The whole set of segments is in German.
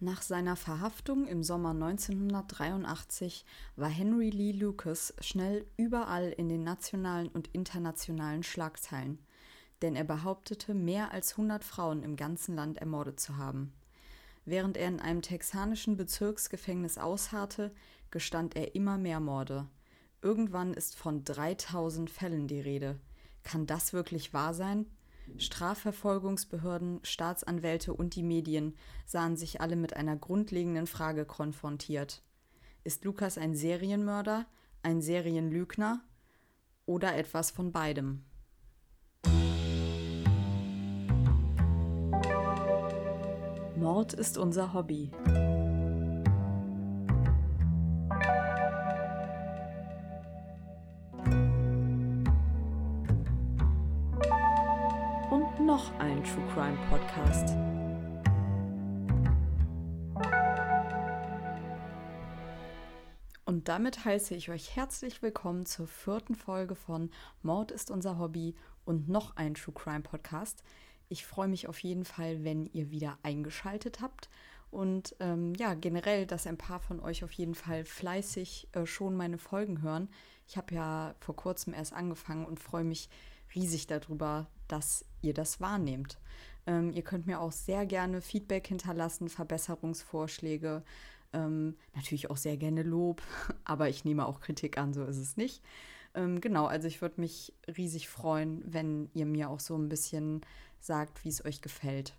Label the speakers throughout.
Speaker 1: Nach seiner Verhaftung im Sommer 1983 war Henry Lee Lucas schnell überall in den nationalen und internationalen Schlagzeilen, denn er behauptete, mehr als 100 Frauen im ganzen Land ermordet zu haben. Während er in einem texanischen Bezirksgefängnis ausharrte, gestand er immer mehr Morde. Irgendwann ist von 3000 Fällen die Rede. Kann das wirklich wahr sein? Strafverfolgungsbehörden, Staatsanwälte und die Medien sahen sich alle mit einer grundlegenden Frage konfrontiert. Ist Lukas ein Serienmörder, ein Serienlügner oder etwas von beidem? Mord ist unser Hobby. Noch ein True Crime Podcast. Und damit heiße ich euch herzlich willkommen zur vierten Folge von Mord ist unser Hobby und noch ein True Crime Podcast. Ich freue mich auf jeden Fall, wenn ihr wieder eingeschaltet habt und ähm, ja, generell, dass ein paar von euch auf jeden Fall fleißig äh, schon meine Folgen hören. Ich habe ja vor kurzem erst angefangen und freue mich riesig darüber, dass ihr das wahrnehmt. Ähm, ihr könnt mir auch sehr gerne Feedback hinterlassen, Verbesserungsvorschläge, ähm, natürlich auch sehr gerne Lob, aber ich nehme auch Kritik an, so ist es nicht. Ähm, genau, also ich würde mich riesig freuen, wenn ihr mir auch so ein bisschen sagt, wie es euch gefällt.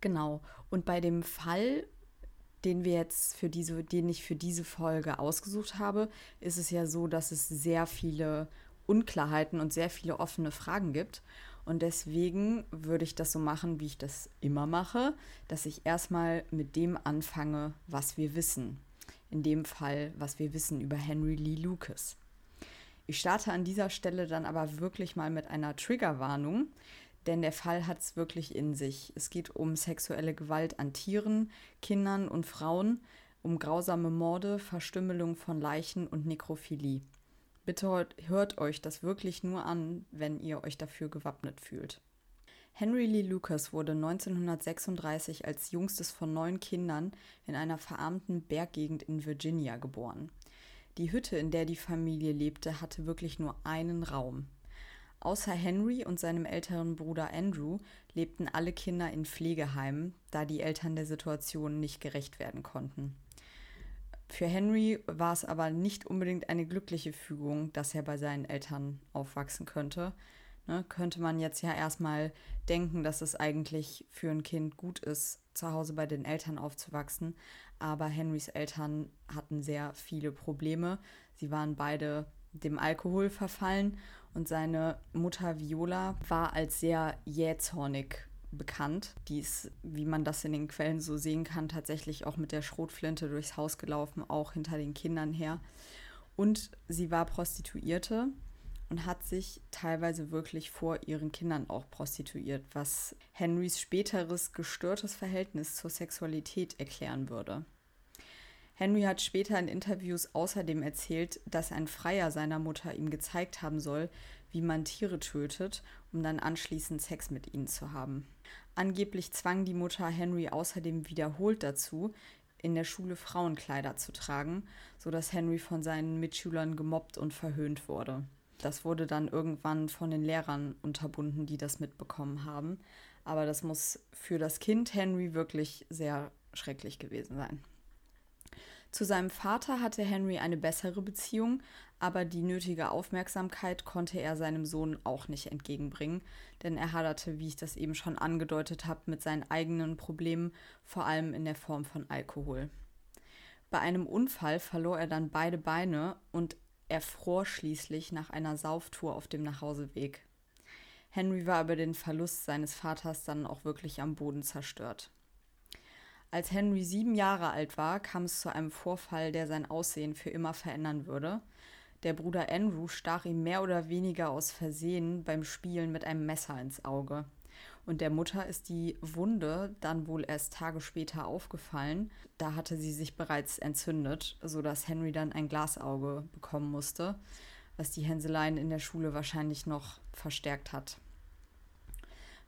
Speaker 1: Genau, und bei dem Fall, den wir jetzt für diese, den ich für diese Folge ausgesucht habe, ist es ja so, dass es sehr viele Unklarheiten und sehr viele offene Fragen gibt. Und deswegen würde ich das so machen, wie ich das immer mache, dass ich erstmal mit dem anfange, was wir wissen. In dem Fall, was wir wissen über Henry Lee Lucas. Ich starte an dieser Stelle dann aber wirklich mal mit einer Triggerwarnung, denn der Fall hat es wirklich in sich. Es geht um sexuelle Gewalt an Tieren, Kindern und Frauen, um grausame Morde, Verstümmelung von Leichen und Nekrophilie. Bitte hört euch das wirklich nur an, wenn ihr euch dafür gewappnet fühlt. Henry Lee Lucas wurde 1936 als jüngstes von neun Kindern in einer verarmten Berggegend in Virginia geboren. Die Hütte, in der die Familie lebte, hatte wirklich nur einen Raum. Außer Henry und seinem älteren Bruder Andrew lebten alle Kinder in Pflegeheimen, da die Eltern der Situation nicht gerecht werden konnten. Für Henry war es aber nicht unbedingt eine glückliche Fügung, dass er bei seinen Eltern aufwachsen könnte. Ne, könnte man jetzt ja erstmal denken, dass es eigentlich für ein Kind gut ist, zu Hause bei den Eltern aufzuwachsen. Aber Henrys Eltern hatten sehr viele Probleme. Sie waren beide dem Alkohol verfallen und seine Mutter Viola war als sehr jähzornig bekannt. Die ist, wie man das in den Quellen so sehen kann, tatsächlich auch mit der Schrotflinte durchs Haus gelaufen, auch hinter den Kindern her. Und sie war Prostituierte und hat sich teilweise wirklich vor ihren Kindern auch prostituiert, was Henrys späteres gestörtes Verhältnis zur Sexualität erklären würde. Henry hat später in Interviews außerdem erzählt, dass ein Freier seiner Mutter ihm gezeigt haben soll, wie man Tiere tötet, um dann anschließend Sex mit ihnen zu haben. Angeblich zwang die Mutter Henry außerdem wiederholt dazu, in der Schule Frauenkleider zu tragen, sodass Henry von seinen Mitschülern gemobbt und verhöhnt wurde. Das wurde dann irgendwann von den Lehrern unterbunden, die das mitbekommen haben. Aber das muss für das Kind Henry wirklich sehr schrecklich gewesen sein. Zu seinem Vater hatte Henry eine bessere Beziehung, aber die nötige Aufmerksamkeit konnte er seinem Sohn auch nicht entgegenbringen, denn er haderte, wie ich das eben schon angedeutet habe, mit seinen eigenen Problemen, vor allem in der Form von Alkohol. Bei einem Unfall verlor er dann beide Beine und erfror schließlich nach einer Sauftour auf dem Nachhauseweg. Henry war über den Verlust seines Vaters dann auch wirklich am Boden zerstört. Als Henry sieben Jahre alt war, kam es zu einem Vorfall, der sein Aussehen für immer verändern würde. Der Bruder Andrew stach ihm mehr oder weniger aus Versehen beim Spielen mit einem Messer ins Auge. Und der Mutter ist die Wunde dann wohl erst Tage später aufgefallen. Da hatte sie sich bereits entzündet, sodass Henry dann ein Glasauge bekommen musste, was die Hänseleien in der Schule wahrscheinlich noch verstärkt hat.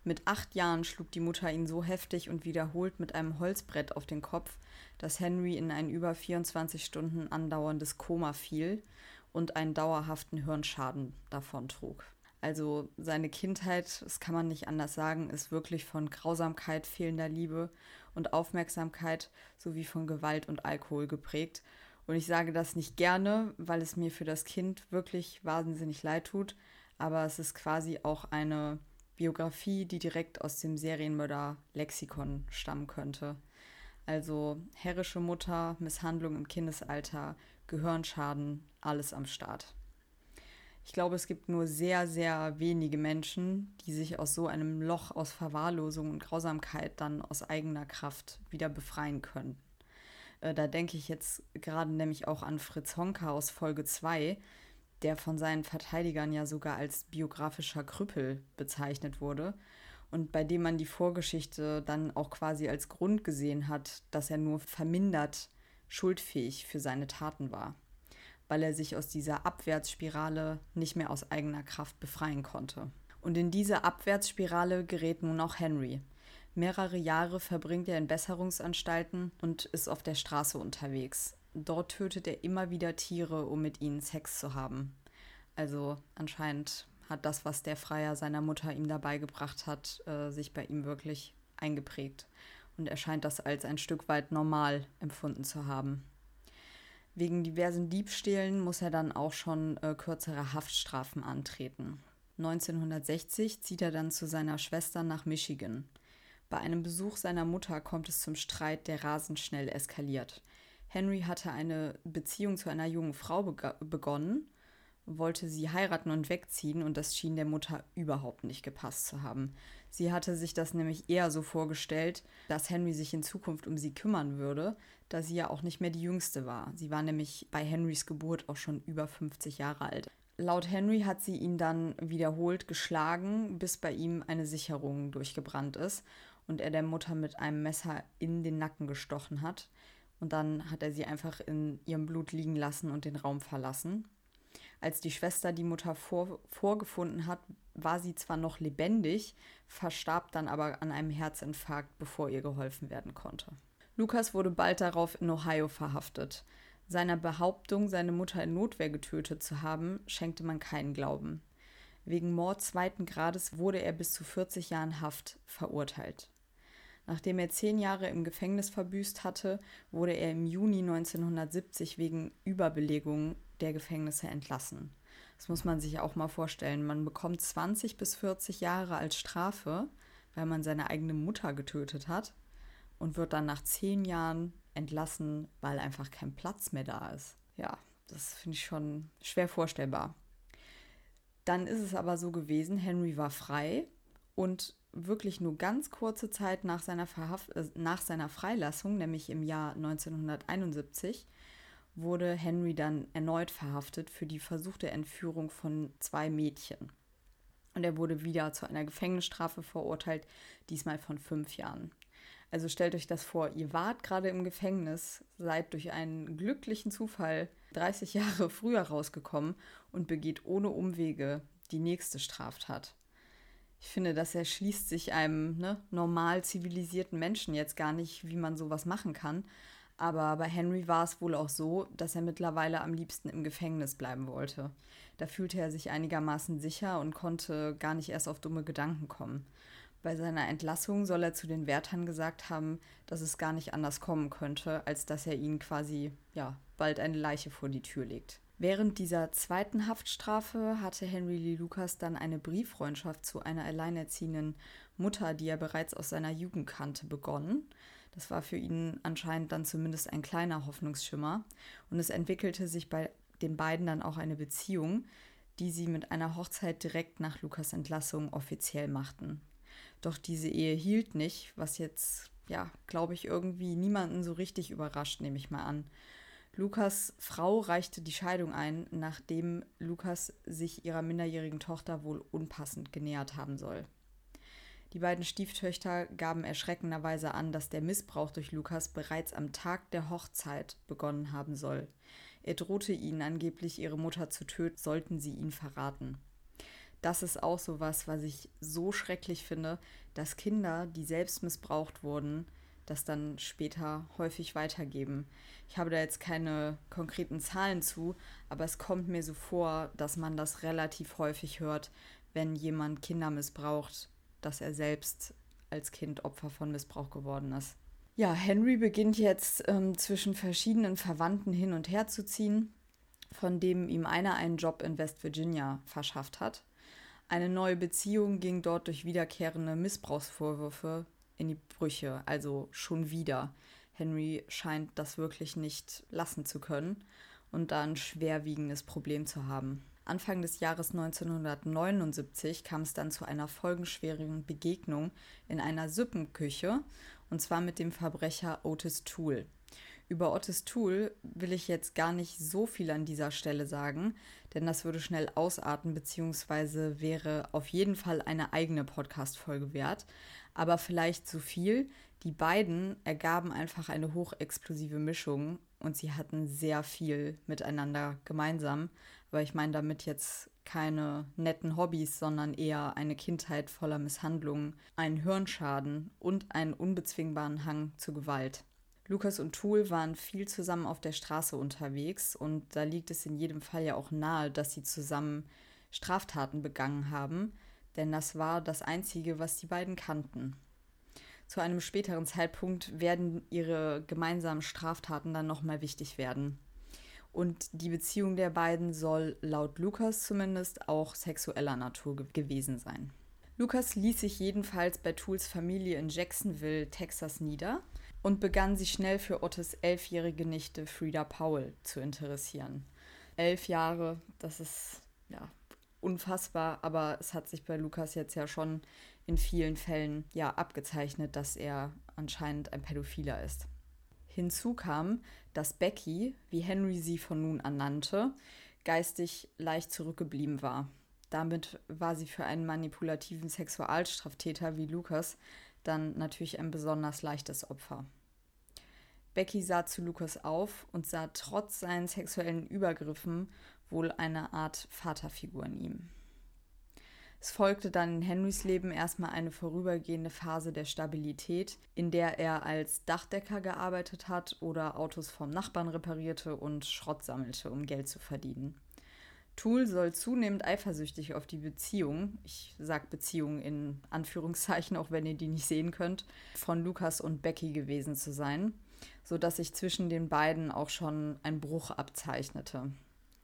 Speaker 1: Mit acht Jahren schlug die Mutter ihn so heftig und wiederholt mit einem Holzbrett auf den Kopf, dass Henry in ein über 24 Stunden andauerndes Koma fiel und einen dauerhaften Hirnschaden davontrug. Also seine Kindheit, das kann man nicht anders sagen, ist wirklich von Grausamkeit, fehlender Liebe und Aufmerksamkeit sowie von Gewalt und Alkohol geprägt. Und ich sage das nicht gerne, weil es mir für das Kind wirklich wahnsinnig leid tut, aber es ist quasi auch eine Biografie, die direkt aus dem Serienmörder-Lexikon stammen könnte. Also herrische Mutter, Misshandlung im Kindesalter, Gehirnschaden, alles am Start. Ich glaube, es gibt nur sehr, sehr wenige Menschen, die sich aus so einem Loch aus Verwahrlosung und Grausamkeit dann aus eigener Kraft wieder befreien können. Äh, da denke ich jetzt gerade nämlich auch an Fritz Honka aus Folge 2, der von seinen Verteidigern ja sogar als biografischer Krüppel bezeichnet wurde und bei dem man die Vorgeschichte dann auch quasi als Grund gesehen hat, dass er nur vermindert schuldfähig für seine Taten war weil er sich aus dieser Abwärtsspirale nicht mehr aus eigener Kraft befreien konnte. Und in diese Abwärtsspirale gerät nun auch Henry. Mehrere Jahre verbringt er in Besserungsanstalten und ist auf der Straße unterwegs. Dort tötet er immer wieder Tiere, um mit ihnen Sex zu haben. Also anscheinend hat das, was der Freier seiner Mutter ihm dabei gebracht hat, äh, sich bei ihm wirklich eingeprägt. Und er scheint das als ein Stück weit normal empfunden zu haben. Wegen diversen Diebstählen muss er dann auch schon äh, kürzere Haftstrafen antreten. 1960 zieht er dann zu seiner Schwester nach Michigan. Bei einem Besuch seiner Mutter kommt es zum Streit, der rasend schnell eskaliert. Henry hatte eine Beziehung zu einer jungen Frau begonnen, wollte sie heiraten und wegziehen und das schien der Mutter überhaupt nicht gepasst zu haben. Sie hatte sich das nämlich eher so vorgestellt, dass Henry sich in Zukunft um sie kümmern würde, da sie ja auch nicht mehr die jüngste war. Sie war nämlich bei Henrys Geburt auch schon über 50 Jahre alt. Laut Henry hat sie ihn dann wiederholt geschlagen, bis bei ihm eine Sicherung durchgebrannt ist und er der Mutter mit einem Messer in den Nacken gestochen hat. Und dann hat er sie einfach in ihrem Blut liegen lassen und den Raum verlassen. Als die Schwester die Mutter vor, vorgefunden hat, war sie zwar noch lebendig, verstarb dann aber an einem Herzinfarkt, bevor ihr geholfen werden konnte. Lukas wurde bald darauf in Ohio verhaftet. Seiner Behauptung, seine Mutter in Notwehr getötet zu haben, schenkte man keinen Glauben. Wegen Mord zweiten Grades wurde er bis zu 40 Jahren Haft verurteilt. Nachdem er zehn Jahre im Gefängnis verbüßt hatte, wurde er im Juni 1970 wegen Überbelegung der Gefängnisse entlassen. Das muss man sich auch mal vorstellen. Man bekommt 20 bis 40 Jahre als Strafe, weil man seine eigene Mutter getötet hat und wird dann nach zehn Jahren entlassen, weil einfach kein Platz mehr da ist. Ja, das finde ich schon schwer vorstellbar. Dann ist es aber so gewesen, Henry war frei und wirklich nur ganz kurze Zeit nach seiner, Verhaft äh, nach seiner Freilassung, nämlich im Jahr 1971, wurde Henry dann erneut verhaftet für die versuchte Entführung von zwei Mädchen. Und er wurde wieder zu einer Gefängnisstrafe verurteilt, diesmal von fünf Jahren. Also stellt euch das vor, ihr wart gerade im Gefängnis, seid durch einen glücklichen Zufall 30 Jahre früher rausgekommen und begeht ohne Umwege die nächste Straftat. Ich finde, das erschließt sich einem ne, normal zivilisierten Menschen jetzt gar nicht, wie man sowas machen kann. Aber bei Henry war es wohl auch so, dass er mittlerweile am liebsten im Gefängnis bleiben wollte. Da fühlte er sich einigermaßen sicher und konnte gar nicht erst auf dumme Gedanken kommen. Bei seiner Entlassung soll er zu den Wärtern gesagt haben, dass es gar nicht anders kommen könnte, als dass er ihnen quasi, ja, bald eine Leiche vor die Tür legt. Während dieser zweiten Haftstrafe hatte Henry Lee Lucas dann eine Brieffreundschaft zu einer alleinerziehenden Mutter, die er bereits aus seiner Jugend kannte, begonnen. Das war für ihn anscheinend dann zumindest ein kleiner Hoffnungsschimmer. Und es entwickelte sich bei den beiden dann auch eine Beziehung, die sie mit einer Hochzeit direkt nach Lukas Entlassung offiziell machten. Doch diese Ehe hielt nicht, was jetzt, ja, glaube ich, irgendwie niemanden so richtig überrascht, nehme ich mal an. Lukas Frau reichte die Scheidung ein, nachdem Lukas sich ihrer minderjährigen Tochter wohl unpassend genähert haben soll. Die beiden Stieftöchter gaben erschreckenderweise an, dass der Missbrauch durch Lukas bereits am Tag der Hochzeit begonnen haben soll. Er drohte ihnen angeblich, ihre Mutter zu töten, sollten sie ihn verraten. das ist auch so was, was ich so schrecklich finde, dass Kinder, die selbst missbraucht wurden, das dann später häufig weitergeben. Ich habe da jetzt keine konkreten Zahlen zu, aber es kommt mir so vor, dass man das relativ häufig hört, wenn jemand Kinder missbraucht, dass er selbst als Kind Opfer von Missbrauch geworden ist. Ja, Henry beginnt jetzt ähm, zwischen verschiedenen Verwandten hin und her zu ziehen, von dem ihm einer einen Job in West Virginia verschafft hat. Eine neue Beziehung ging dort durch wiederkehrende Missbrauchsvorwürfe in die Brüche, also schon wieder. Henry scheint das wirklich nicht lassen zu können und da ein schwerwiegendes Problem zu haben. Anfang des Jahres 1979 kam es dann zu einer folgenschweren Begegnung in einer Suppenküche und zwar mit dem Verbrecher Otis Toole. Über Otis Toole will ich jetzt gar nicht so viel an dieser Stelle sagen, denn das würde schnell ausarten, beziehungsweise wäre auf jeden Fall eine eigene Podcast-Folge wert. Aber vielleicht so viel. Die beiden ergaben einfach eine hochexplosive Mischung und sie hatten sehr viel miteinander gemeinsam. Aber ich meine damit jetzt keine netten Hobbys, sondern eher eine Kindheit voller Misshandlungen, einen Hirnschaden und einen unbezwingbaren Hang zu Gewalt. Lukas und Tool waren viel zusammen auf der Straße unterwegs und da liegt es in jedem Fall ja auch nahe, dass sie zusammen Straftaten begangen haben, denn das war das Einzige, was die beiden kannten. Zu einem späteren Zeitpunkt werden ihre gemeinsamen Straftaten dann nochmal wichtig werden. Und die Beziehung der beiden soll laut Lukas zumindest auch sexueller Natur ge gewesen sein. Lukas ließ sich jedenfalls bei Tools Familie in Jacksonville, Texas nieder und begann sich schnell für Ottos elfjährige Nichte Frida Powell zu interessieren. Elf Jahre, das ist ja unfassbar, aber es hat sich bei Lukas jetzt ja schon in vielen Fällen ja abgezeichnet, dass er anscheinend ein Pädophiler ist. Hinzu kam, dass Becky, wie Henry sie von nun an nannte, geistig leicht zurückgeblieben war. Damit war sie für einen manipulativen Sexualstraftäter wie Lukas dann natürlich ein besonders leichtes Opfer. Becky sah zu Lukas auf und sah trotz seinen sexuellen Übergriffen wohl eine Art Vaterfigur in ihm. Es folgte dann in Henrys Leben erstmal eine vorübergehende Phase der Stabilität, in der er als Dachdecker gearbeitet hat oder Autos vom Nachbarn reparierte und Schrott sammelte, um Geld zu verdienen. Tool soll zunehmend eifersüchtig auf die Beziehung, ich sage Beziehung in Anführungszeichen, auch wenn ihr die nicht sehen könnt, von Lukas und Becky gewesen zu sein, sodass sich zwischen den beiden auch schon ein Bruch abzeichnete.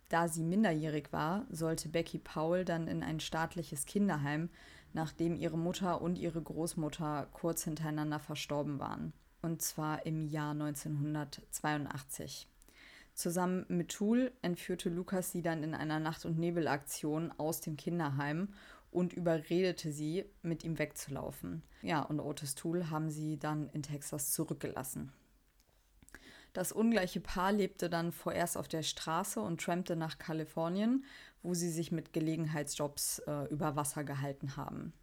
Speaker 1: Da sie minderjährig war, sollte Becky Powell dann in ein staatliches Kinderheim, nachdem ihre Mutter und ihre Großmutter kurz hintereinander verstorben waren. Und zwar im Jahr 1982. Zusammen mit Tool entführte Lukas sie dann in einer Nacht- und Nebelaktion aus dem Kinderheim und überredete sie, mit ihm wegzulaufen. Ja, und Otis Tool haben sie dann in Texas zurückgelassen. Das ungleiche Paar lebte dann vorerst auf der Straße und trampte nach Kalifornien, wo sie sich mit Gelegenheitsjobs äh, über Wasser gehalten haben.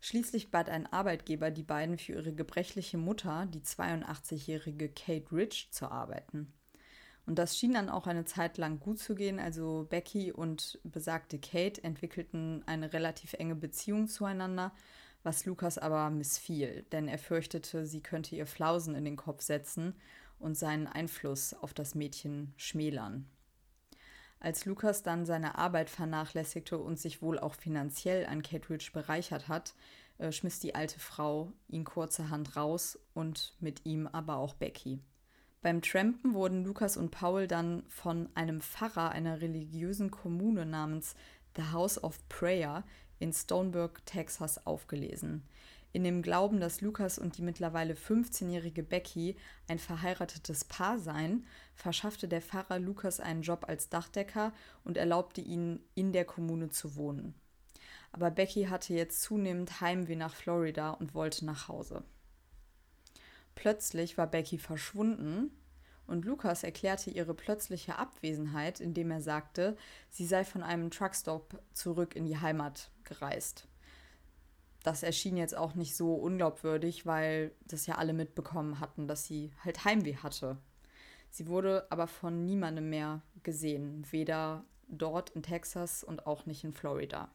Speaker 1: Schließlich bat ein Arbeitgeber die beiden für ihre gebrechliche Mutter, die 82-jährige Kate Rich, zu arbeiten. Und das schien dann auch eine Zeit lang gut zu gehen. Also Becky und besagte Kate entwickelten eine relativ enge Beziehung zueinander, was Lukas aber missfiel, denn er fürchtete, sie könnte ihr Flausen in den Kopf setzen und seinen Einfluss auf das Mädchen schmälern. Als Lukas dann seine Arbeit vernachlässigte und sich wohl auch finanziell an Rich bereichert hat, äh, schmiss die alte Frau ihn kurzerhand raus und mit ihm aber auch Becky. Beim Trampen wurden Lukas und Paul dann von einem Pfarrer einer religiösen Kommune namens The House of Prayer in Stoneburg, Texas, aufgelesen. In dem Glauben, dass Lukas und die mittlerweile 15-jährige Becky ein verheiratetes Paar seien, verschaffte der Pfarrer Lukas einen Job als Dachdecker und erlaubte ihnen, in der Kommune zu wohnen. Aber Becky hatte jetzt zunehmend Heimweh nach Florida und wollte nach Hause. Plötzlich war Becky verschwunden und Lukas erklärte ihre plötzliche Abwesenheit, indem er sagte, sie sei von einem Truckstop zurück in die Heimat gereist. Das erschien jetzt auch nicht so unglaubwürdig, weil das ja alle mitbekommen hatten, dass sie halt Heimweh hatte. Sie wurde aber von niemandem mehr gesehen, weder dort in Texas und auch nicht in Florida.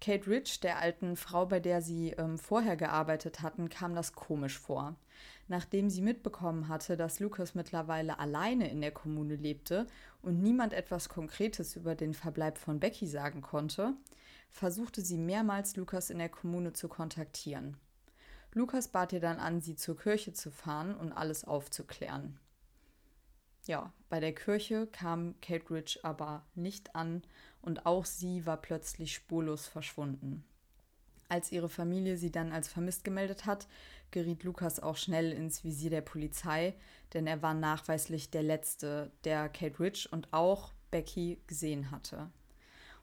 Speaker 1: Kate Rich, der alten Frau, bei der sie ähm, vorher gearbeitet hatten, kam das komisch vor. Nachdem sie mitbekommen hatte, dass Lucas mittlerweile alleine in der Kommune lebte und niemand etwas Konkretes über den Verbleib von Becky sagen konnte, versuchte sie mehrmals Lucas in der Kommune zu kontaktieren. Lucas bat ihr dann an, sie zur Kirche zu fahren und alles aufzuklären. Ja, bei der Kirche kam Kate Rich aber nicht an und auch sie war plötzlich spurlos verschwunden. Als ihre Familie sie dann als vermisst gemeldet hat, geriet Lukas auch schnell ins Visier der Polizei, denn er war nachweislich der Letzte, der Kate Rich und auch Becky gesehen hatte.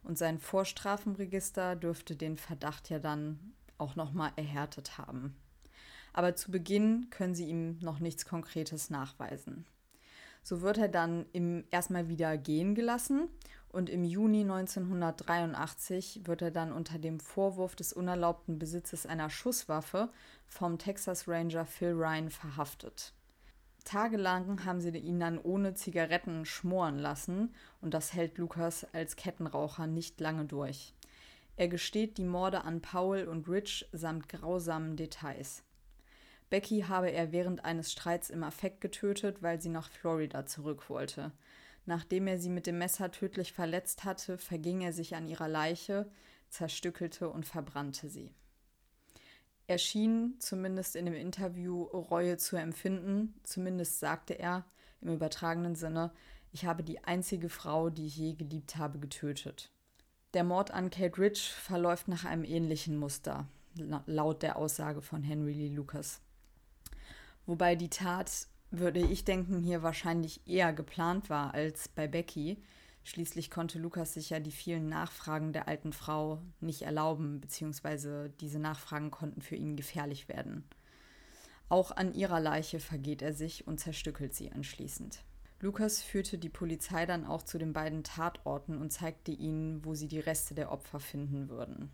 Speaker 1: Und sein Vorstrafenregister dürfte den Verdacht ja dann auch nochmal erhärtet haben. Aber zu Beginn können sie ihm noch nichts Konkretes nachweisen. So wird er dann im, erstmal wieder gehen gelassen und im Juni 1983 wird er dann unter dem Vorwurf des unerlaubten Besitzes einer Schusswaffe vom Texas Ranger Phil Ryan verhaftet. Tagelang haben sie ihn dann ohne Zigaretten schmoren lassen und das hält Lukas als Kettenraucher nicht lange durch. Er gesteht die Morde an Paul und Rich samt grausamen Details. Becky habe er während eines Streits im Affekt getötet, weil sie nach Florida zurück wollte. Nachdem er sie mit dem Messer tödlich verletzt hatte, verging er sich an ihrer Leiche, zerstückelte und verbrannte sie. Er schien, zumindest in dem Interview, Reue zu empfinden, zumindest sagte er im übertragenen Sinne, ich habe die einzige Frau, die ich je geliebt habe, getötet. Der Mord an Kate Rich verläuft nach einem ähnlichen Muster, laut der Aussage von Henry Lee Lucas. Wobei die Tat, würde ich denken, hier wahrscheinlich eher geplant war als bei Becky. Schließlich konnte Lukas sich ja die vielen Nachfragen der alten Frau nicht erlauben, beziehungsweise diese Nachfragen konnten für ihn gefährlich werden. Auch an ihrer Leiche vergeht er sich und zerstückelt sie anschließend. Lukas führte die Polizei dann auch zu den beiden Tatorten und zeigte ihnen, wo sie die Reste der Opfer finden würden.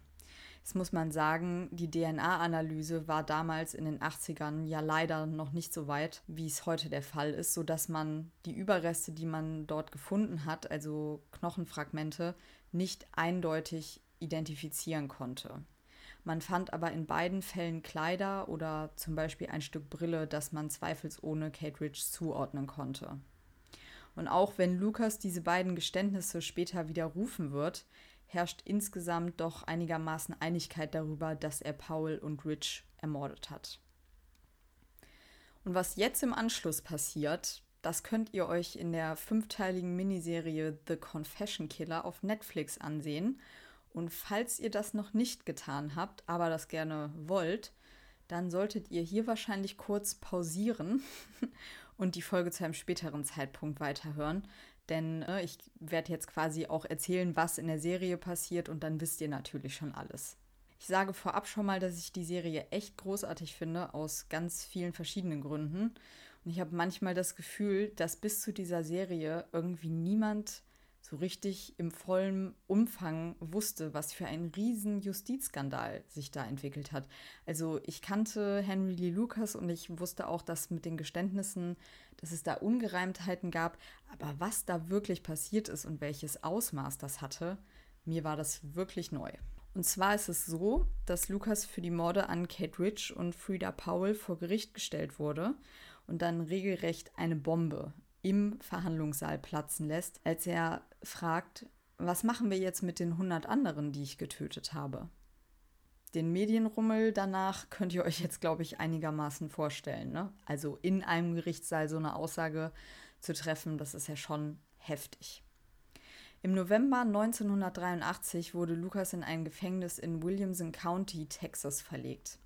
Speaker 1: Jetzt muss man sagen, die DNA-Analyse war damals in den 80ern ja leider noch nicht so weit, wie es heute der Fall ist, sodass man die Überreste, die man dort gefunden hat, also Knochenfragmente, nicht eindeutig identifizieren konnte. Man fand aber in beiden Fällen Kleider oder zum Beispiel ein Stück Brille, das man zweifelsohne Kate Rich zuordnen konnte. Und auch wenn Lukas diese beiden Geständnisse später widerrufen wird, herrscht insgesamt doch einigermaßen Einigkeit darüber, dass er Paul und Rich ermordet hat. Und was jetzt im Anschluss passiert, das könnt ihr euch in der fünfteiligen Miniserie The Confession Killer auf Netflix ansehen. Und falls ihr das noch nicht getan habt, aber das gerne wollt, dann solltet ihr hier wahrscheinlich kurz pausieren und die Folge zu einem späteren Zeitpunkt weiterhören, denn äh, ich werde jetzt quasi auch erzählen, was in der Serie passiert und dann wisst ihr natürlich schon alles. Ich sage vorab schon mal, dass ich die Serie echt großartig finde, aus ganz vielen verschiedenen Gründen. Und ich habe manchmal das Gefühl, dass bis zu dieser Serie irgendwie niemand so richtig im vollen Umfang wusste, was für ein riesen Justizskandal sich da entwickelt hat. Also ich kannte Henry Lee Lucas und ich wusste auch, dass mit den Geständnissen, dass es da Ungereimtheiten gab, aber was da wirklich passiert ist und welches Ausmaß das hatte, mir war das wirklich neu. Und zwar ist es so, dass Lucas für die Morde an Kate Rich und Frida Powell vor Gericht gestellt wurde und dann regelrecht eine Bombe im Verhandlungssaal platzen lässt, als er fragt, was machen wir jetzt mit den 100 anderen, die ich getötet habe? Den Medienrummel danach könnt ihr euch jetzt, glaube ich, einigermaßen vorstellen. Ne? Also in einem Gerichtssaal so eine Aussage zu treffen, das ist ja schon heftig. Im November 1983 wurde Lucas in ein Gefängnis in Williamson County, Texas, verlegt.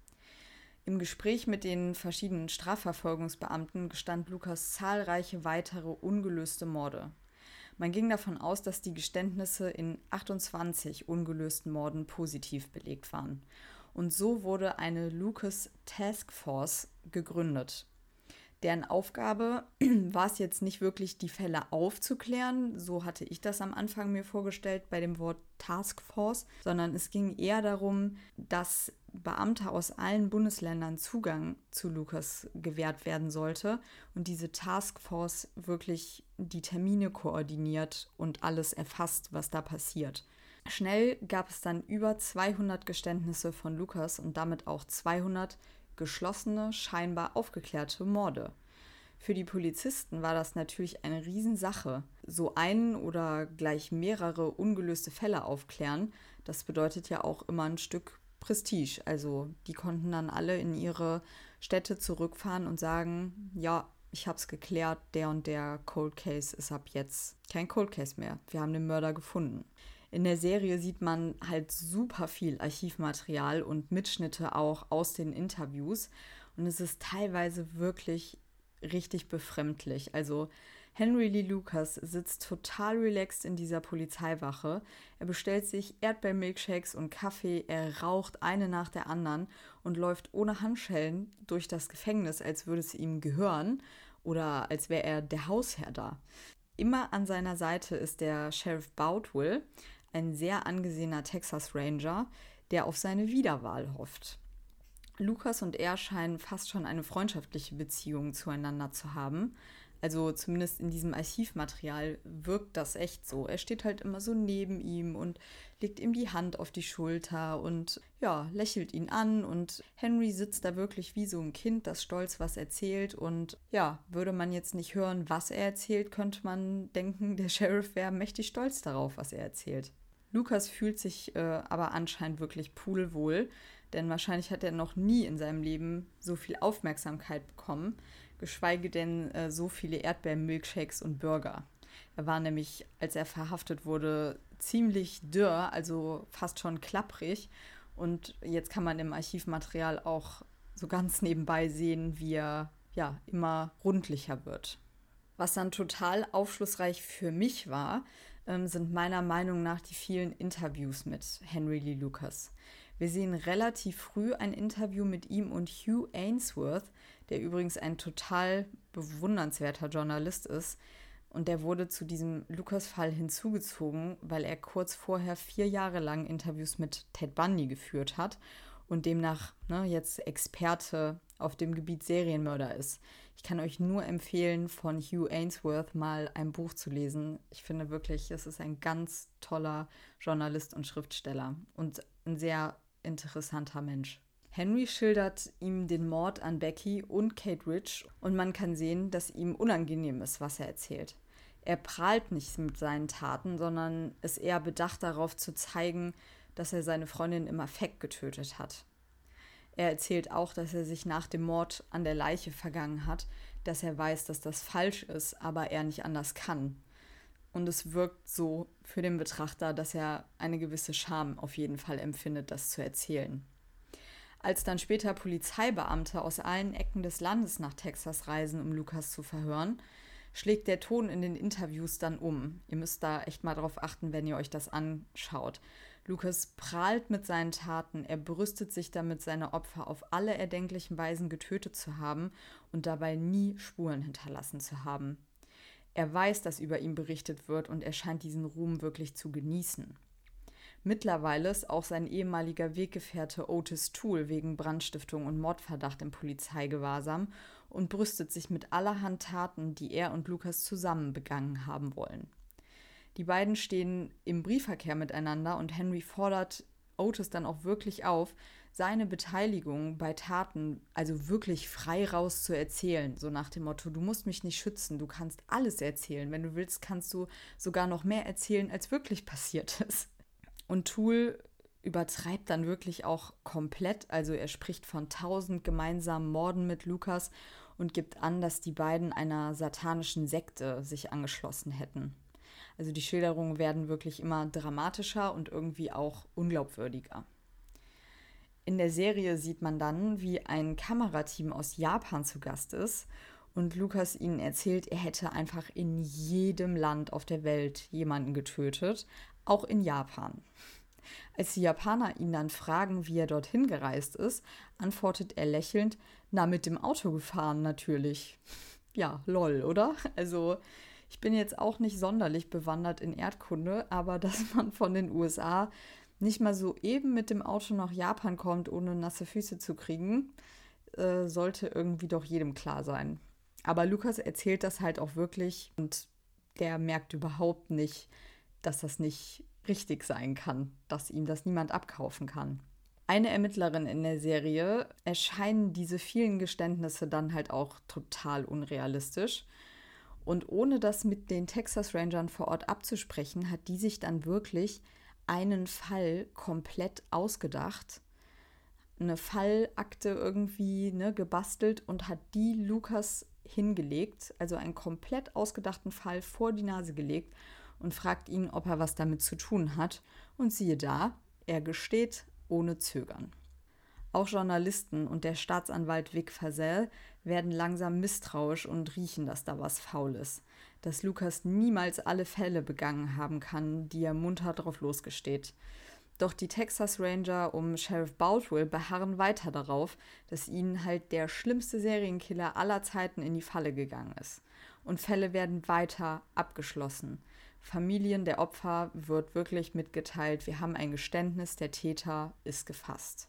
Speaker 1: Im Gespräch mit den verschiedenen Strafverfolgungsbeamten gestand Lukas zahlreiche weitere ungelöste Morde. Man ging davon aus, dass die Geständnisse in 28 ungelösten Morden positiv belegt waren. Und so wurde eine Lucas Task Force gegründet. Deren Aufgabe war es jetzt nicht wirklich, die Fälle aufzuklären, so hatte ich das am Anfang mir vorgestellt bei dem Wort Task Force, sondern es ging eher darum, dass Beamte aus allen Bundesländern Zugang zu Lukas gewährt werden sollte und diese Taskforce wirklich die Termine koordiniert und alles erfasst, was da passiert. Schnell gab es dann über 200 Geständnisse von Lukas und damit auch 200 geschlossene, scheinbar aufgeklärte Morde. Für die Polizisten war das natürlich eine Riesensache. So einen oder gleich mehrere ungelöste Fälle aufklären, das bedeutet ja auch immer ein Stück Prestige. Also die konnten dann alle in ihre Städte zurückfahren und sagen, ja, ich habe es geklärt, der und der Cold Case ist ab jetzt kein Cold Case mehr. Wir haben den Mörder gefunden. In der Serie sieht man halt super viel Archivmaterial und Mitschnitte auch aus den Interviews. Und es ist teilweise wirklich richtig befremdlich. Also Henry Lee Lucas sitzt total relaxed in dieser Polizeiwache. Er bestellt sich Erdbeermilkshakes und Kaffee, er raucht eine nach der anderen und läuft ohne Handschellen durch das Gefängnis, als würde es ihm gehören oder als wäre er der Hausherr da. Immer an seiner Seite ist der Sheriff Boutwell, ein sehr angesehener Texas Ranger, der auf seine Wiederwahl hofft. Lukas und er scheinen fast schon eine freundschaftliche Beziehung zueinander zu haben. Also zumindest in diesem Archivmaterial wirkt das echt so. Er steht halt immer so neben ihm und legt ihm die Hand auf die Schulter und ja, lächelt ihn an und Henry sitzt da wirklich wie so ein Kind, das stolz was erzählt und ja, würde man jetzt nicht hören, was er erzählt, könnte man denken, der Sheriff wäre mächtig stolz darauf, was er erzählt. Lukas fühlt sich äh, aber anscheinend wirklich pudelwohl, denn wahrscheinlich hat er noch nie in seinem Leben so viel Aufmerksamkeit bekommen, geschweige denn äh, so viele Erdbeermilkshakes und Burger. Er war nämlich, als er verhaftet wurde, ziemlich dürr, also fast schon klapprig. Und jetzt kann man im Archivmaterial auch so ganz nebenbei sehen, wie er ja immer rundlicher wird. Was dann total aufschlussreich für mich war, ähm, sind meiner Meinung nach die vielen Interviews mit Henry Lee Lucas. Wir sehen relativ früh ein Interview mit ihm und Hugh Ainsworth, der übrigens ein total bewundernswerter Journalist ist. Und der wurde zu diesem Lucas-Fall hinzugezogen, weil er kurz vorher vier Jahre lang Interviews mit Ted Bundy geführt hat und demnach ne, jetzt Experte auf dem Gebiet Serienmörder ist. Ich kann euch nur empfehlen, von Hugh Ainsworth mal ein Buch zu lesen. Ich finde wirklich, es ist ein ganz toller Journalist und Schriftsteller und ein sehr interessanter Mensch. Henry schildert ihm den Mord an Becky und Kate Rich und man kann sehen, dass ihm unangenehm ist, was er erzählt. Er prahlt nicht mit seinen Taten, sondern ist eher bedacht darauf zu zeigen, dass er seine Freundin im Affekt getötet hat. Er erzählt auch, dass er sich nach dem Mord an der Leiche vergangen hat, dass er weiß, dass das falsch ist, aber er nicht anders kann. Und es wirkt so für den Betrachter, dass er eine gewisse Scham auf jeden Fall empfindet, das zu erzählen. Als dann später Polizeibeamte aus allen Ecken des Landes nach Texas reisen, um Lukas zu verhören, schlägt der Ton in den Interviews dann um. Ihr müsst da echt mal drauf achten, wenn ihr euch das anschaut. Lukas prahlt mit seinen Taten, er brüstet sich damit, seine Opfer auf alle erdenklichen Weisen getötet zu haben und dabei nie Spuren hinterlassen zu haben. Er weiß, dass über ihn berichtet wird und er scheint diesen Ruhm wirklich zu genießen. Mittlerweile ist auch sein ehemaliger Weggefährte Otis Toole wegen Brandstiftung und Mordverdacht im Polizeigewahrsam und brüstet sich mit allerhand Taten, die er und Lukas zusammen begangen haben wollen. Die beiden stehen im Briefverkehr miteinander und Henry fordert Otis dann auch wirklich auf, seine Beteiligung bei Taten also wirklich frei raus zu erzählen. So nach dem Motto, du musst mich nicht schützen, du kannst alles erzählen. Wenn du willst, kannst du sogar noch mehr erzählen, als wirklich passiert ist. Und Tool übertreibt dann wirklich auch komplett. Also er spricht von tausend gemeinsamen Morden mit Lukas und gibt an, dass die beiden einer satanischen Sekte sich angeschlossen hätten. Also die Schilderungen werden wirklich immer dramatischer und irgendwie auch unglaubwürdiger. In der Serie sieht man dann, wie ein Kamerateam aus Japan zu Gast ist und Lukas ihnen erzählt, er hätte einfach in jedem Land auf der Welt jemanden getötet, auch in Japan. Als die Japaner ihn dann fragen, wie er dorthin gereist ist, antwortet er lächelnd, na, mit dem Auto gefahren natürlich. Ja, lol, oder? Also, ich bin jetzt auch nicht sonderlich bewandert in Erdkunde, aber dass man von den USA nicht mal so eben mit dem Auto nach Japan kommt, ohne nasse Füße zu kriegen, äh, sollte irgendwie doch jedem klar sein. Aber Lukas erzählt das halt auch wirklich und der merkt überhaupt nicht, dass das nicht richtig sein kann, dass ihm das niemand abkaufen kann. Eine Ermittlerin in der Serie erscheinen diese vielen Geständnisse dann halt auch total unrealistisch. Und ohne das mit den Texas Rangern vor Ort abzusprechen, hat die sich dann wirklich einen Fall komplett ausgedacht, eine Fallakte irgendwie ne, gebastelt und hat die Lukas hingelegt, also einen komplett ausgedachten Fall vor die Nase gelegt und fragt ihn, ob er was damit zu tun hat. Und siehe da, er gesteht ohne Zögern. Auch Journalisten und der Staatsanwalt Vic Fasel werden langsam misstrauisch und riechen, dass da was faul ist. Dass Lukas niemals alle Fälle begangen haben kann, die er munter drauf losgesteht. Doch die Texas Ranger um Sheriff Boutwell beharren weiter darauf, dass ihnen halt der schlimmste Serienkiller aller Zeiten in die Falle gegangen ist. Und Fälle werden weiter abgeschlossen. Familien der Opfer wird wirklich mitgeteilt, wir haben ein Geständnis, der Täter ist gefasst.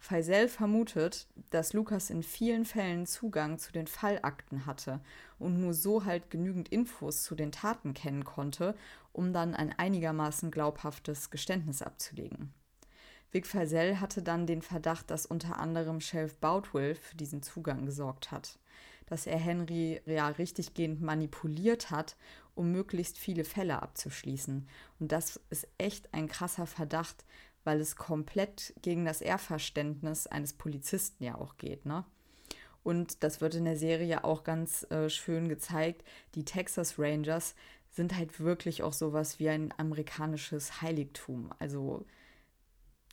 Speaker 1: Faisal vermutet, dass Lukas in vielen Fällen Zugang zu den Fallakten hatte und nur so halt genügend Infos zu den Taten kennen konnte, um dann ein einigermaßen glaubhaftes Geständnis abzulegen. Vic Faisal hatte dann den Verdacht, dass unter anderem Sheriff Boutwell für diesen Zugang gesorgt hat, dass er Henry ja richtiggehend manipuliert hat, um möglichst viele Fälle abzuschließen. Und das ist echt ein krasser Verdacht, weil es komplett gegen das Ehrverständnis eines Polizisten ja auch geht, ne? Und das wird in der Serie auch ganz äh, schön gezeigt. Die Texas Rangers sind halt wirklich auch sowas wie ein amerikanisches Heiligtum. Also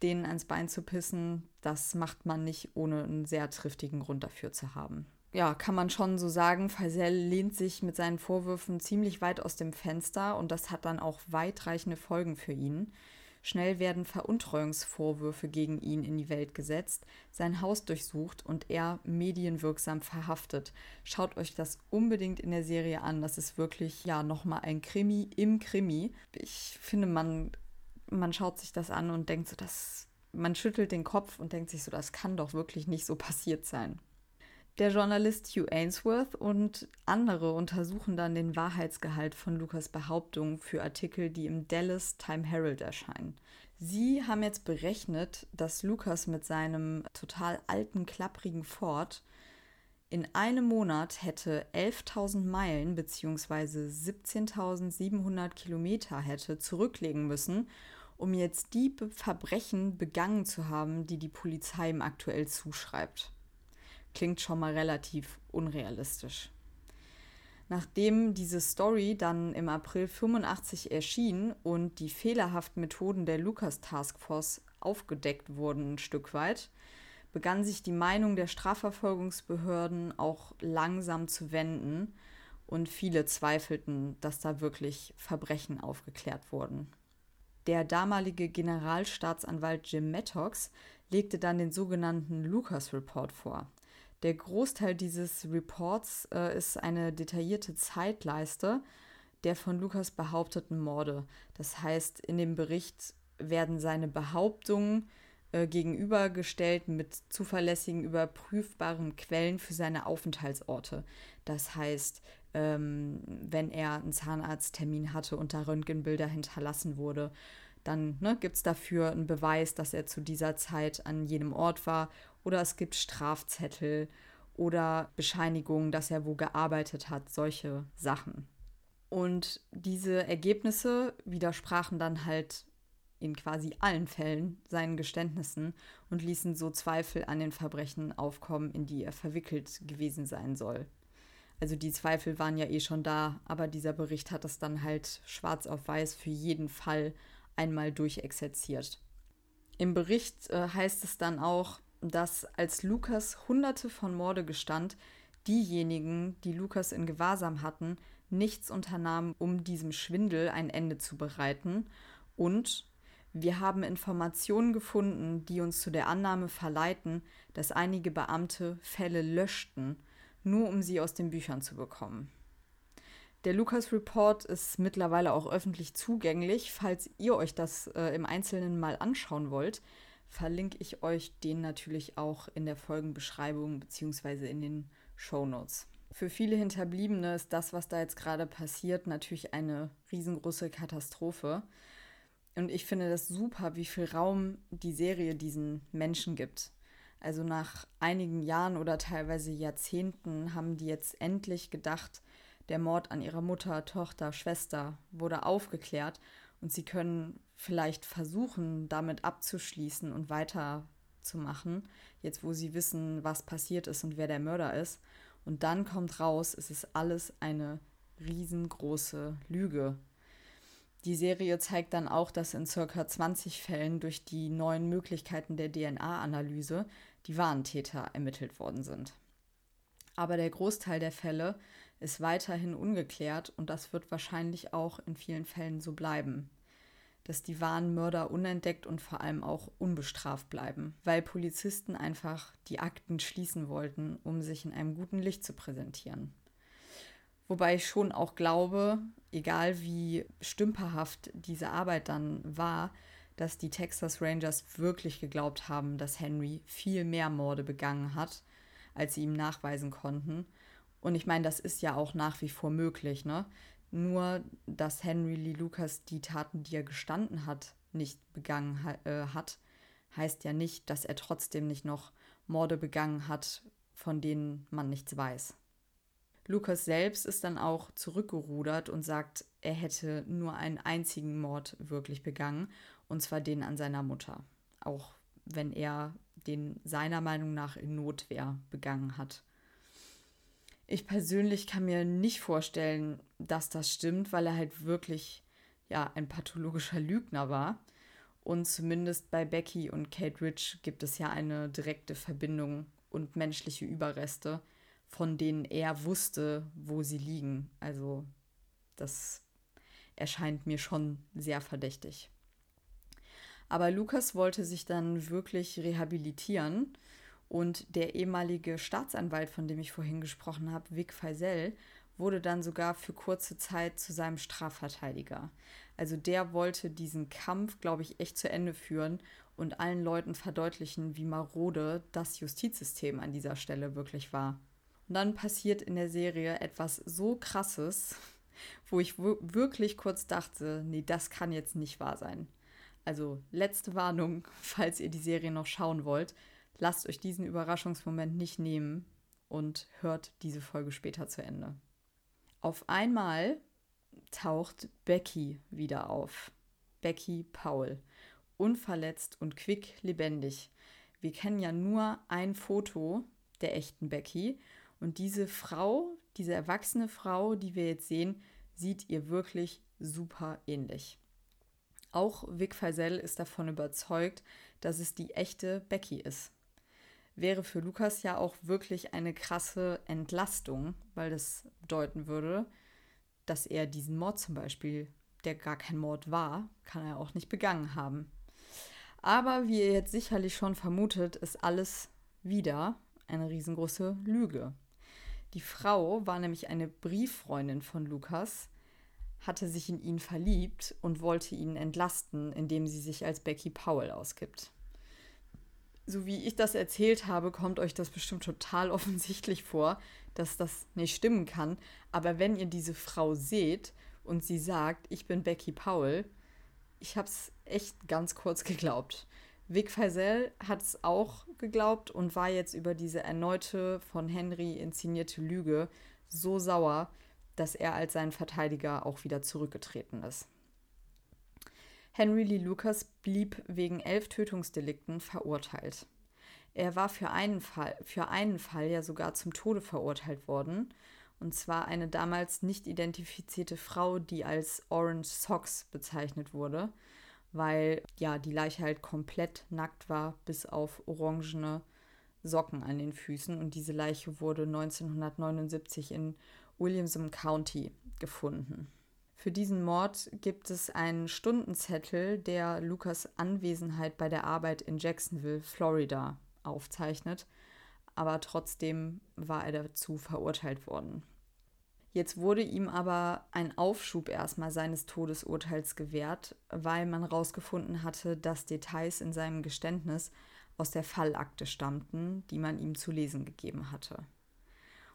Speaker 1: denen ans Bein zu pissen, das macht man nicht, ohne einen sehr triftigen Grund dafür zu haben. Ja, kann man schon so sagen, Faisal lehnt sich mit seinen Vorwürfen ziemlich weit aus dem Fenster und das hat dann auch weitreichende Folgen für ihn. Schnell werden Veruntreuungsvorwürfe gegen ihn in die Welt gesetzt, sein Haus durchsucht und er medienwirksam verhaftet. Schaut euch das unbedingt in der Serie an. Das ist wirklich ja nochmal ein Krimi im Krimi. Ich finde, man, man schaut sich das an und denkt so, dass man schüttelt den Kopf und denkt sich so, das kann doch wirklich nicht so passiert sein. Der Journalist Hugh Ainsworth und andere untersuchen dann den Wahrheitsgehalt von Lukas Behauptungen für Artikel, die im Dallas Time Herald erscheinen. Sie haben jetzt berechnet, dass Lukas mit seinem total alten, klapprigen Ford in einem Monat hätte 11.000 Meilen bzw. 17.700 Kilometer hätte zurücklegen müssen, um jetzt die Verbrechen begangen zu haben, die die Polizei ihm aktuell zuschreibt klingt schon mal relativ unrealistisch. Nachdem diese Story dann im April 85 erschien und die fehlerhaften Methoden der Lucas Task Force aufgedeckt wurden ein Stück weit, begann sich die Meinung der Strafverfolgungsbehörden auch langsam zu wenden und viele zweifelten, dass da wirklich Verbrechen aufgeklärt wurden. Der damalige Generalstaatsanwalt Jim Mattox legte dann den sogenannten Lucas Report vor. Der Großteil dieses Reports äh, ist eine detaillierte Zeitleiste der von Lukas behaupteten Morde. Das heißt, in dem Bericht werden seine Behauptungen äh, gegenübergestellt mit zuverlässigen, überprüfbaren Quellen für seine Aufenthaltsorte. Das heißt, ähm, wenn er einen Zahnarzttermin hatte und da Röntgenbilder hinterlassen wurde, dann ne, gibt es dafür einen Beweis, dass er zu dieser Zeit an jenem Ort war oder es gibt Strafzettel oder Bescheinigungen, dass er wo gearbeitet hat, solche Sachen. Und diese Ergebnisse widersprachen dann halt in quasi allen Fällen seinen Geständnissen und ließen so Zweifel an den Verbrechen aufkommen, in die er verwickelt gewesen sein soll. Also die Zweifel waren ja eh schon da, aber dieser Bericht hat es dann halt schwarz auf weiß für jeden Fall einmal durchexerziert. Im Bericht äh, heißt es dann auch, dass als Lukas hunderte von Morde gestand, diejenigen, die Lukas in Gewahrsam hatten, nichts unternahmen, um diesem Schwindel ein Ende zu bereiten. Und wir haben Informationen gefunden, die uns zu der Annahme verleiten, dass einige Beamte Fälle löschten, nur um sie aus den Büchern zu bekommen. Der Lukas Report ist mittlerweile auch öffentlich zugänglich, falls ihr euch das äh, im Einzelnen mal anschauen wollt verlinke ich euch den natürlich auch in der Folgenbeschreibung bzw. in den Show Notes. Für viele Hinterbliebene ist das, was da jetzt gerade passiert, natürlich eine riesengroße Katastrophe. Und ich finde das super, wie viel Raum die Serie diesen Menschen gibt. Also nach einigen Jahren oder teilweise Jahrzehnten haben die jetzt endlich gedacht, der Mord an ihrer Mutter, Tochter, Schwester wurde aufgeklärt und sie können vielleicht versuchen, damit abzuschließen und weiterzumachen, jetzt wo sie wissen, was passiert ist und wer der Mörder ist. Und dann kommt raus, es ist alles eine riesengroße Lüge. Die Serie zeigt dann auch, dass in ca. 20 Fällen durch die neuen Möglichkeiten der DNA-Analyse die wahren Täter ermittelt worden sind. Aber der Großteil der Fälle ist weiterhin ungeklärt und das wird wahrscheinlich auch in vielen Fällen so bleiben. Dass die wahren Mörder unentdeckt und vor allem auch unbestraft bleiben, weil Polizisten einfach die Akten schließen wollten, um sich in einem guten Licht zu präsentieren. Wobei ich schon auch glaube, egal wie stümperhaft diese Arbeit dann war, dass die Texas Rangers wirklich geglaubt haben, dass Henry viel mehr Morde begangen hat, als sie ihm nachweisen konnten. Und ich meine, das ist ja auch nach wie vor möglich, ne? Nur, dass Henry Lee Lucas die Taten, die er gestanden hat, nicht begangen ha äh, hat, heißt ja nicht, dass er trotzdem nicht noch Morde begangen hat, von denen man nichts weiß. Lucas selbst ist dann auch zurückgerudert und sagt, er hätte nur einen einzigen Mord wirklich begangen, und zwar den an seiner Mutter, auch wenn er den seiner Meinung nach in Notwehr begangen hat. Ich persönlich kann mir nicht vorstellen, dass das stimmt, weil er halt wirklich ja ein pathologischer Lügner war. Und zumindest bei Becky und Kate Rich gibt es ja eine direkte Verbindung und menschliche Überreste, von denen er wusste, wo sie liegen. Also das erscheint mir schon sehr verdächtig. Aber Lukas wollte sich dann wirklich rehabilitieren und der ehemalige Staatsanwalt, von dem ich vorhin gesprochen habe, Vic Feisel, wurde dann sogar für kurze Zeit zu seinem Strafverteidiger. Also der wollte diesen Kampf, glaube ich, echt zu Ende führen und allen Leuten verdeutlichen, wie marode das Justizsystem an dieser Stelle wirklich war. Und dann passiert in der Serie etwas so krasses, wo ich wirklich kurz dachte, nee, das kann jetzt nicht wahr sein. Also letzte Warnung, falls ihr die Serie noch schauen wollt, lasst euch diesen Überraschungsmoment nicht nehmen und hört diese Folge später zu Ende. Auf einmal taucht Becky wieder auf. Becky Paul. Unverletzt und quick lebendig. Wir kennen ja nur ein Foto der echten Becky und diese Frau, diese erwachsene Frau, die wir jetzt sehen, sieht ihr wirklich super ähnlich. Auch Vic Faisal ist davon überzeugt, dass es die echte Becky ist. Wäre für Lukas ja auch wirklich eine krasse Entlastung, weil das bedeuten würde, dass er diesen Mord zum Beispiel, der gar kein Mord war, kann er auch nicht begangen haben. Aber wie ihr jetzt sicherlich schon vermutet, ist alles wieder eine riesengroße Lüge. Die Frau war nämlich eine Brieffreundin von Lukas, hatte sich in ihn verliebt und wollte ihn entlasten, indem sie sich als Becky Powell ausgibt. So wie ich das erzählt habe, kommt euch das bestimmt total offensichtlich vor, dass das nicht stimmen kann. Aber wenn ihr diese Frau seht und sie sagt, ich bin Becky Powell, ich habe es echt ganz kurz geglaubt. Vic Faisal hat es auch geglaubt und war jetzt über diese erneute von Henry inszenierte Lüge so sauer, dass er als sein Verteidiger auch wieder zurückgetreten ist. Henry Lee Lucas blieb wegen elf Tötungsdelikten verurteilt. Er war für einen Fall, für einen Fall ja sogar zum Tode verurteilt worden, und zwar eine damals nicht identifizierte Frau, die als Orange Socks bezeichnet wurde weil ja die Leiche halt komplett nackt war, bis auf orangene Socken an den Füßen. Und diese Leiche wurde 1979 in Williamson County gefunden. Für diesen Mord gibt es einen Stundenzettel, der Lukas Anwesenheit bei der Arbeit in Jacksonville, Florida, aufzeichnet. Aber trotzdem war er dazu verurteilt worden. Jetzt wurde ihm aber ein Aufschub erstmal seines Todesurteils gewährt, weil man herausgefunden hatte, dass Details in seinem Geständnis aus der Fallakte stammten, die man ihm zu lesen gegeben hatte.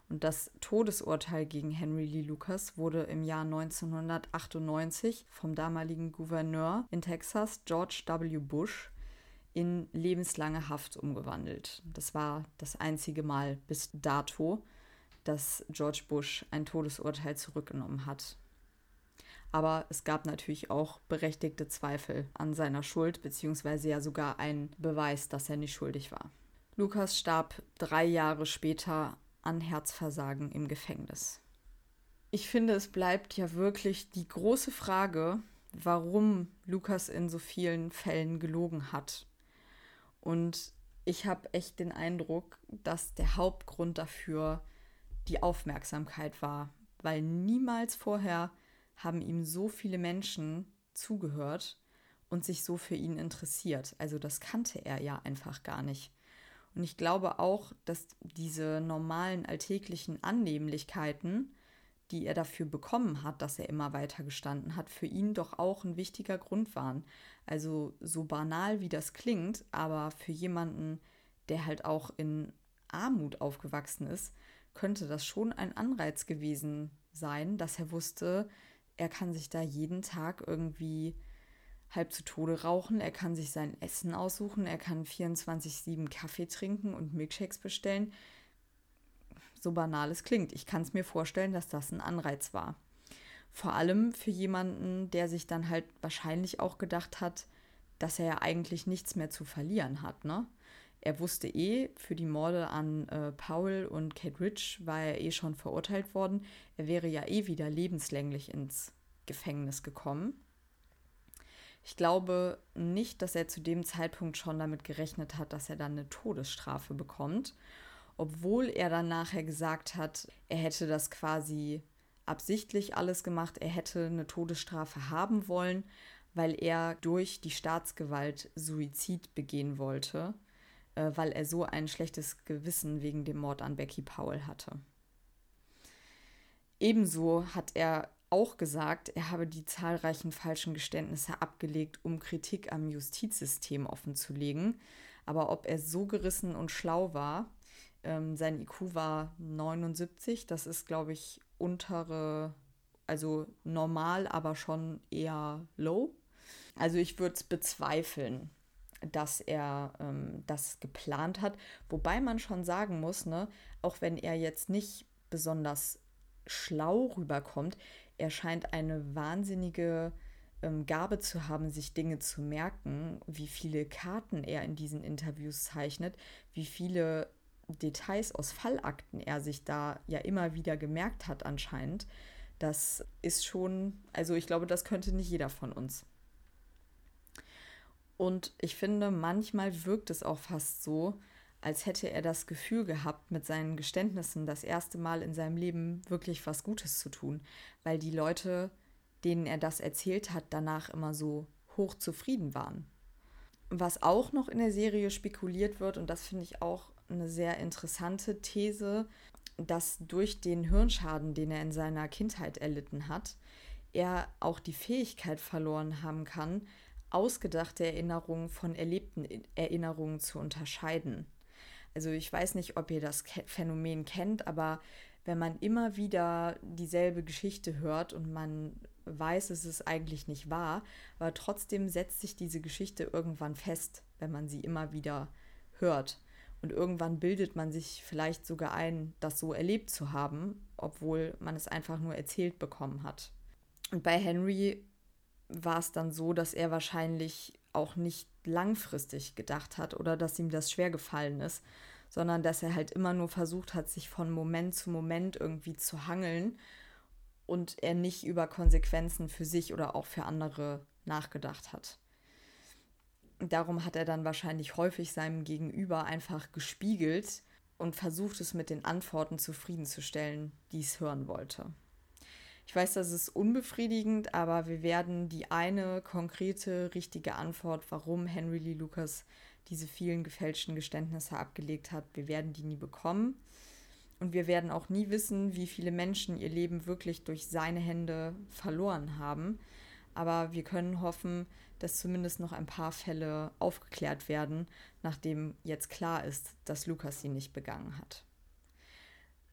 Speaker 1: Und das Todesurteil gegen Henry Lee Lucas wurde im Jahr 1998 vom damaligen Gouverneur in Texas, George W. Bush, in lebenslange Haft umgewandelt. Das war das einzige Mal bis dato, dass George Bush ein Todesurteil zurückgenommen hat. Aber es gab natürlich auch berechtigte Zweifel an seiner Schuld, beziehungsweise ja sogar einen Beweis, dass er nicht schuldig war. Lukas starb drei Jahre später an Herzversagen im Gefängnis. Ich finde, es bleibt ja wirklich die große Frage, warum Lukas in so vielen Fällen gelogen hat. Und ich habe echt den Eindruck, dass der Hauptgrund dafür die Aufmerksamkeit war, weil niemals vorher haben ihm so viele Menschen zugehört und sich so für ihn interessiert. Also das kannte er ja einfach gar nicht. Und ich glaube auch, dass diese normalen alltäglichen Annehmlichkeiten, die er dafür bekommen hat, dass er immer weiter gestanden hat, für ihn doch auch ein wichtiger Grund waren. Also so banal wie das klingt, aber für jemanden, der halt auch in Armut aufgewachsen ist, könnte das schon ein Anreiz gewesen sein, dass er wusste, er kann sich da jeden Tag irgendwie halb zu Tode rauchen, er kann sich sein Essen aussuchen, er kann 24-7 Kaffee trinken und Milkshakes bestellen. So banal es klingt. Ich kann es mir vorstellen, dass das ein Anreiz war. Vor allem für jemanden, der sich dann halt wahrscheinlich auch gedacht hat, dass er ja eigentlich nichts mehr zu verlieren hat, ne? Er wusste eh, für die Morde an äh, Paul und Kate Rich war er eh schon verurteilt worden. Er wäre ja eh wieder lebenslänglich ins Gefängnis gekommen. Ich glaube nicht, dass er zu dem Zeitpunkt schon damit gerechnet hat, dass er dann eine Todesstrafe bekommt, obwohl er dann nachher gesagt hat, er hätte das quasi absichtlich alles gemacht, er hätte eine Todesstrafe haben wollen, weil er durch die Staatsgewalt Suizid begehen wollte äh, weil er so ein schlechtes Gewissen wegen dem Mord an Becky Powell hatte. Ebenso hat er auch gesagt, er habe die zahlreichen falschen Geständnisse abgelegt, um Kritik am Justizsystem offenzulegen. Aber ob er so gerissen und schlau war, ähm, sein IQ war 79, das ist, glaube ich, untere, also normal, aber schon eher low. Also ich würde es bezweifeln dass er ähm, das geplant hat. Wobei man schon sagen muss, ne, auch wenn er jetzt nicht besonders schlau rüberkommt, er scheint eine wahnsinnige ähm, Gabe zu haben, sich Dinge zu merken, wie viele Karten er in diesen Interviews zeichnet, wie viele Details aus Fallakten er sich da ja immer wieder gemerkt hat anscheinend. Das ist schon, also ich glaube, das könnte nicht jeder von uns. Und ich finde, manchmal wirkt es auch fast so, als hätte er das Gefühl gehabt, mit seinen Geständnissen das erste Mal in seinem Leben wirklich was Gutes zu tun, weil die Leute, denen er das erzählt hat, danach immer so hoch zufrieden waren. Was auch noch in der Serie spekuliert wird, und das finde ich auch eine sehr interessante These, dass durch den Hirnschaden, den er in seiner Kindheit erlitten hat, er auch die Fähigkeit verloren haben kann, ausgedachte Erinnerungen von erlebten Erinnerungen zu unterscheiden. Also ich weiß nicht, ob ihr das Phänomen kennt, aber wenn man immer wieder dieselbe Geschichte hört und man weiß, es ist eigentlich nicht wahr, aber trotzdem setzt sich diese Geschichte irgendwann fest, wenn man sie immer wieder hört. Und irgendwann bildet man sich vielleicht sogar ein, das so erlebt zu haben, obwohl man es einfach nur erzählt bekommen hat. Und bei Henry war es dann so, dass er wahrscheinlich auch nicht langfristig gedacht hat oder dass ihm das schwer gefallen ist, sondern dass er halt immer nur versucht hat, sich von Moment zu Moment irgendwie zu hangeln und er nicht über Konsequenzen für sich oder auch für andere nachgedacht hat. Darum hat er dann wahrscheinlich häufig seinem Gegenüber einfach gespiegelt und versucht es mit den Antworten zufriedenzustellen, die es hören wollte. Ich weiß, das ist unbefriedigend, aber wir werden die eine konkrete, richtige Antwort, warum Henry Lee Lucas diese vielen gefälschten Geständnisse abgelegt hat, wir werden die nie bekommen. Und wir werden auch nie wissen, wie viele Menschen ihr Leben wirklich durch seine Hände verloren haben. Aber wir können hoffen, dass zumindest noch ein paar Fälle aufgeklärt werden, nachdem jetzt klar ist, dass Lukas sie nicht begangen hat.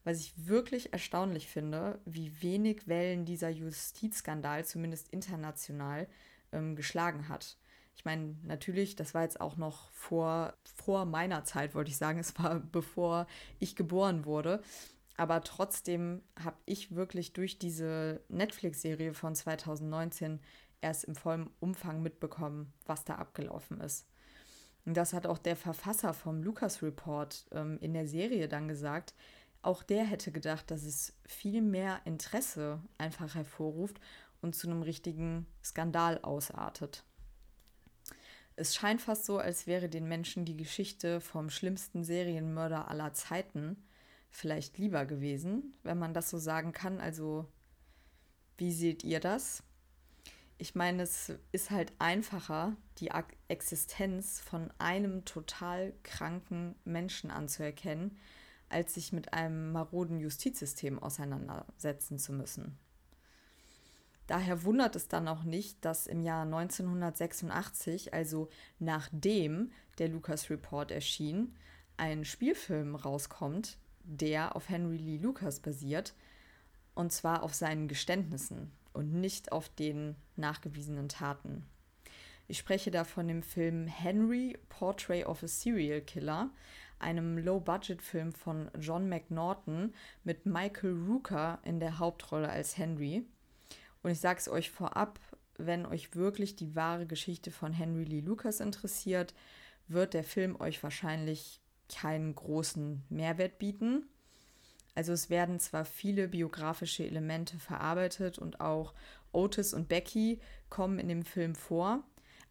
Speaker 1: Was ich wirklich erstaunlich finde, wie wenig Wellen dieser Justizskandal, zumindest international, ähm, geschlagen hat. Ich meine, natürlich, das war jetzt auch noch vor, vor meiner Zeit, wollte ich sagen. Es war bevor ich geboren wurde. Aber trotzdem habe ich wirklich durch diese Netflix-Serie von 2019 erst im vollen Umfang mitbekommen, was da abgelaufen ist. Und das hat auch der Verfasser vom Lucas Report ähm, in der Serie dann gesagt. Auch der hätte gedacht, dass es viel mehr Interesse einfach hervorruft und zu einem richtigen Skandal ausartet. Es scheint fast so, als wäre den Menschen die Geschichte vom schlimmsten Serienmörder aller Zeiten vielleicht lieber gewesen, wenn man das so sagen kann. Also, wie seht ihr das? Ich meine, es ist halt einfacher, die Existenz von einem total kranken Menschen anzuerkennen, als sich mit einem maroden Justizsystem auseinandersetzen zu müssen. Daher wundert es dann auch nicht, dass im Jahr 1986, also nachdem der Lucas Report erschien, ein Spielfilm rauskommt, der auf Henry Lee Lucas basiert, und zwar auf seinen Geständnissen und nicht auf den nachgewiesenen Taten. Ich spreche da von dem Film Henry Portrait of a Serial Killer, einem Low-Budget-Film von John McNaughton mit Michael Rooker in der Hauptrolle als Henry. Und ich sage es euch vorab, wenn euch wirklich die wahre Geschichte von Henry Lee Lucas interessiert, wird der Film euch wahrscheinlich keinen großen Mehrwert bieten. Also es werden zwar viele biografische Elemente verarbeitet und auch Otis und Becky kommen in dem Film vor,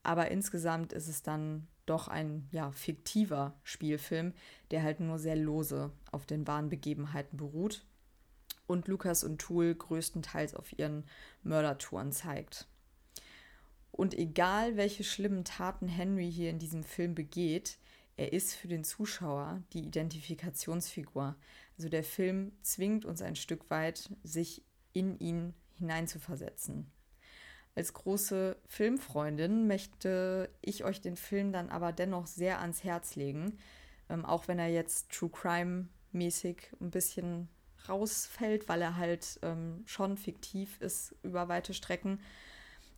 Speaker 1: aber insgesamt ist es dann doch ein ja, fiktiver Spielfilm, der halt nur sehr lose auf den wahren Begebenheiten beruht und Lukas und Tool größtenteils auf ihren Mördertouren zeigt. Und egal, welche schlimmen Taten Henry hier in diesem Film begeht, er ist für den Zuschauer die Identifikationsfigur. Also der Film zwingt uns ein Stück weit, sich in ihn hineinzuversetzen. Als große Filmfreundin möchte ich euch den Film dann aber dennoch sehr ans Herz legen, ähm, auch wenn er jetzt True Crime mäßig ein bisschen rausfällt, weil er halt ähm, schon fiktiv ist über weite Strecken.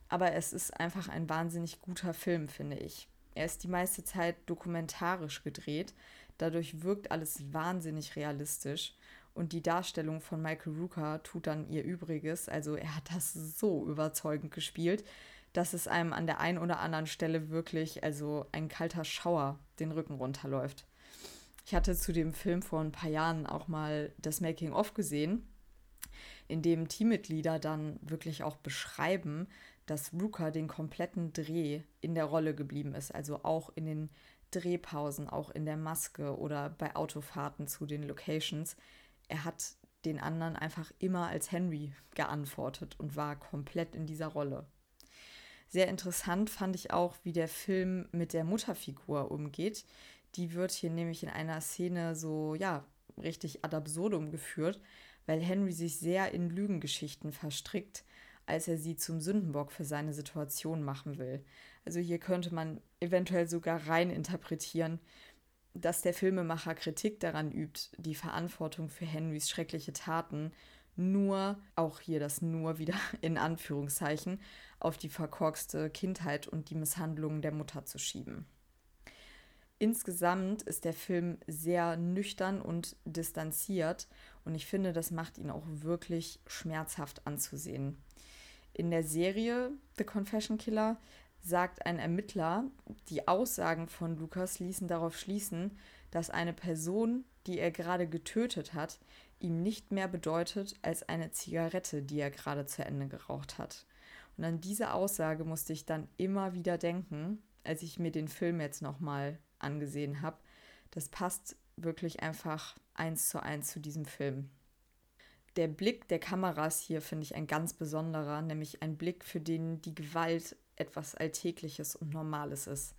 Speaker 1: Aber es ist einfach ein wahnsinnig guter Film, finde ich. Er ist die meiste Zeit dokumentarisch gedreht. Dadurch wirkt alles wahnsinnig realistisch. Und die Darstellung von Michael Rooker tut dann ihr Übriges. Also er hat das so überzeugend gespielt, dass es einem an der einen oder anderen Stelle wirklich, also ein kalter Schauer den Rücken runterläuft. Ich hatte zu dem Film vor ein paar Jahren auch mal das Making-of gesehen, in dem Teammitglieder dann wirklich auch beschreiben, dass Rooker den kompletten Dreh in der Rolle geblieben ist, also auch in den Drehpausen, auch in der Maske oder bei Autofahrten zu den Locations. Er hat den anderen einfach immer als Henry geantwortet und war komplett in dieser Rolle. Sehr interessant fand ich auch, wie der Film mit der Mutterfigur umgeht. Die wird hier nämlich in einer Szene so, ja, richtig ad absurdum geführt, weil Henry sich sehr in Lügengeschichten verstrickt als er sie zum Sündenbock für seine Situation machen will. Also hier könnte man eventuell sogar rein interpretieren, dass der Filmemacher Kritik daran übt, die Verantwortung für Henrys schreckliche Taten nur, auch hier das nur wieder in Anführungszeichen, auf die verkorkste Kindheit und die Misshandlungen der Mutter zu schieben. Insgesamt ist der Film sehr nüchtern und distanziert und ich finde, das macht ihn auch wirklich schmerzhaft anzusehen. In der Serie The Confession Killer sagt ein Ermittler, die Aussagen von Lukas ließen darauf schließen, dass eine Person, die er gerade getötet hat, ihm nicht mehr bedeutet als eine Zigarette, die er gerade zu Ende geraucht hat. Und an diese Aussage musste ich dann immer wieder denken, als ich mir den Film jetzt nochmal angesehen habe. Das passt wirklich einfach eins zu eins zu diesem Film der Blick der Kameras hier finde ich ein ganz besonderer, nämlich ein Blick, für den die Gewalt etwas Alltägliches und Normales ist.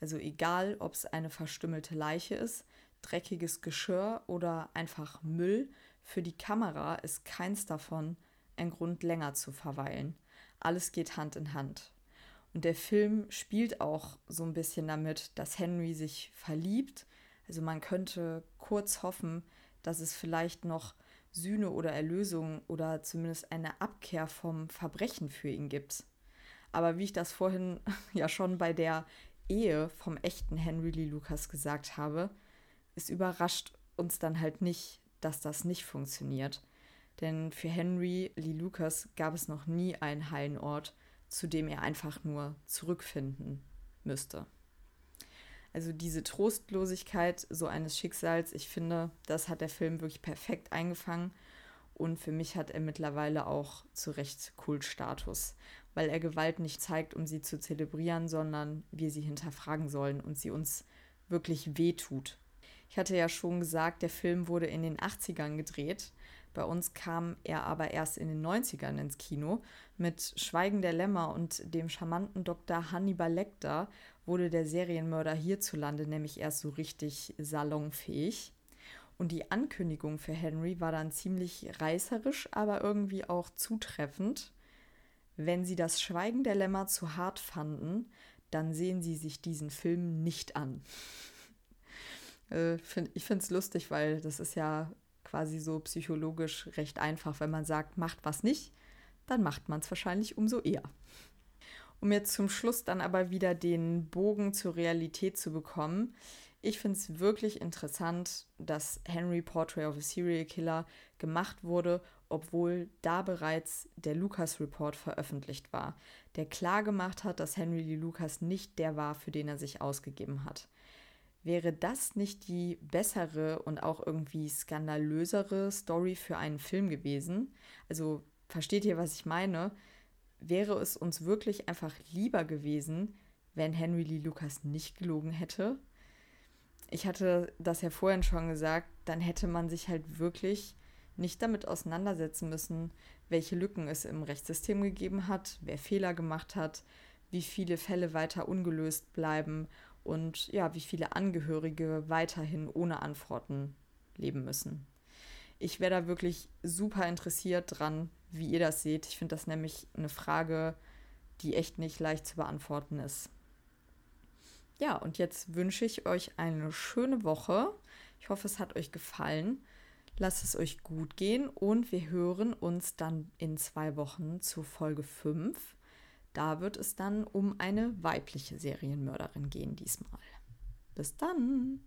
Speaker 1: Also egal, ob es eine verstümmelte Leiche ist, dreckiges Geschirr oder einfach Müll, für die Kamera ist keins davon ein Grund länger zu verweilen. Alles geht Hand in Hand. Und der Film spielt auch so ein bisschen damit, dass Henry sich verliebt. Also man könnte kurz hoffen, dass es vielleicht noch Sühne oder Erlösung oder zumindest eine Abkehr vom Verbrechen für ihn gibt. Aber wie ich das vorhin ja schon bei der Ehe vom echten Henry Lee Lucas gesagt habe, es überrascht uns dann halt nicht, dass das nicht funktioniert. Denn für Henry Lee Lucas gab es noch nie einen heilen Ort, zu dem er einfach nur zurückfinden müsste. Also diese Trostlosigkeit so eines Schicksals, ich finde, das hat der Film wirklich perfekt eingefangen. Und für mich hat er mittlerweile auch zu Recht Kultstatus, weil er Gewalt nicht zeigt, um sie zu zelebrieren, sondern wir sie hinterfragen sollen und sie uns wirklich wehtut. Ich hatte ja schon gesagt, der Film wurde in den 80ern gedreht. Bei uns kam er aber erst in den 90ern ins Kino. Mit Schweigen der Lämmer und dem charmanten Dr. Hannibal Lecter wurde der Serienmörder hierzulande nämlich erst so richtig salonfähig. Und die Ankündigung für Henry war dann ziemlich reißerisch, aber irgendwie auch zutreffend. Wenn Sie das Schweigen der Lämmer zu hart fanden, dann sehen Sie sich diesen Film nicht an. äh, ich finde es lustig, weil das ist ja quasi so psychologisch recht einfach. Wenn man sagt, macht was nicht, dann macht man es wahrscheinlich umso eher. Um jetzt zum Schluss dann aber wieder den Bogen zur Realität zu bekommen. Ich finde es wirklich interessant, dass Henry Portrait of a Serial Killer gemacht wurde, obwohl da bereits der Lucas Report veröffentlicht war, der klar gemacht hat, dass Henry Lee Lucas nicht der war, für den er sich ausgegeben hat. Wäre das nicht die bessere und auch irgendwie skandalösere Story für einen Film gewesen? Also versteht ihr, was ich meine? wäre es uns wirklich einfach lieber gewesen, wenn Henry Lee Lucas nicht gelogen hätte. Ich hatte das ja vorhin schon gesagt, dann hätte man sich halt wirklich nicht damit auseinandersetzen müssen, welche Lücken es im Rechtssystem gegeben hat, wer Fehler gemacht hat, wie viele Fälle weiter ungelöst bleiben und ja, wie viele Angehörige weiterhin ohne Antworten leben müssen. Ich wäre da wirklich super interessiert dran, wie ihr das seht. Ich finde das nämlich eine Frage, die echt nicht leicht zu beantworten ist. Ja, und jetzt wünsche ich euch eine schöne Woche. Ich hoffe, es hat euch gefallen. Lasst es euch gut gehen und wir hören uns dann in zwei Wochen zu Folge 5. Da wird es dann um eine weibliche Serienmörderin gehen diesmal. Bis dann!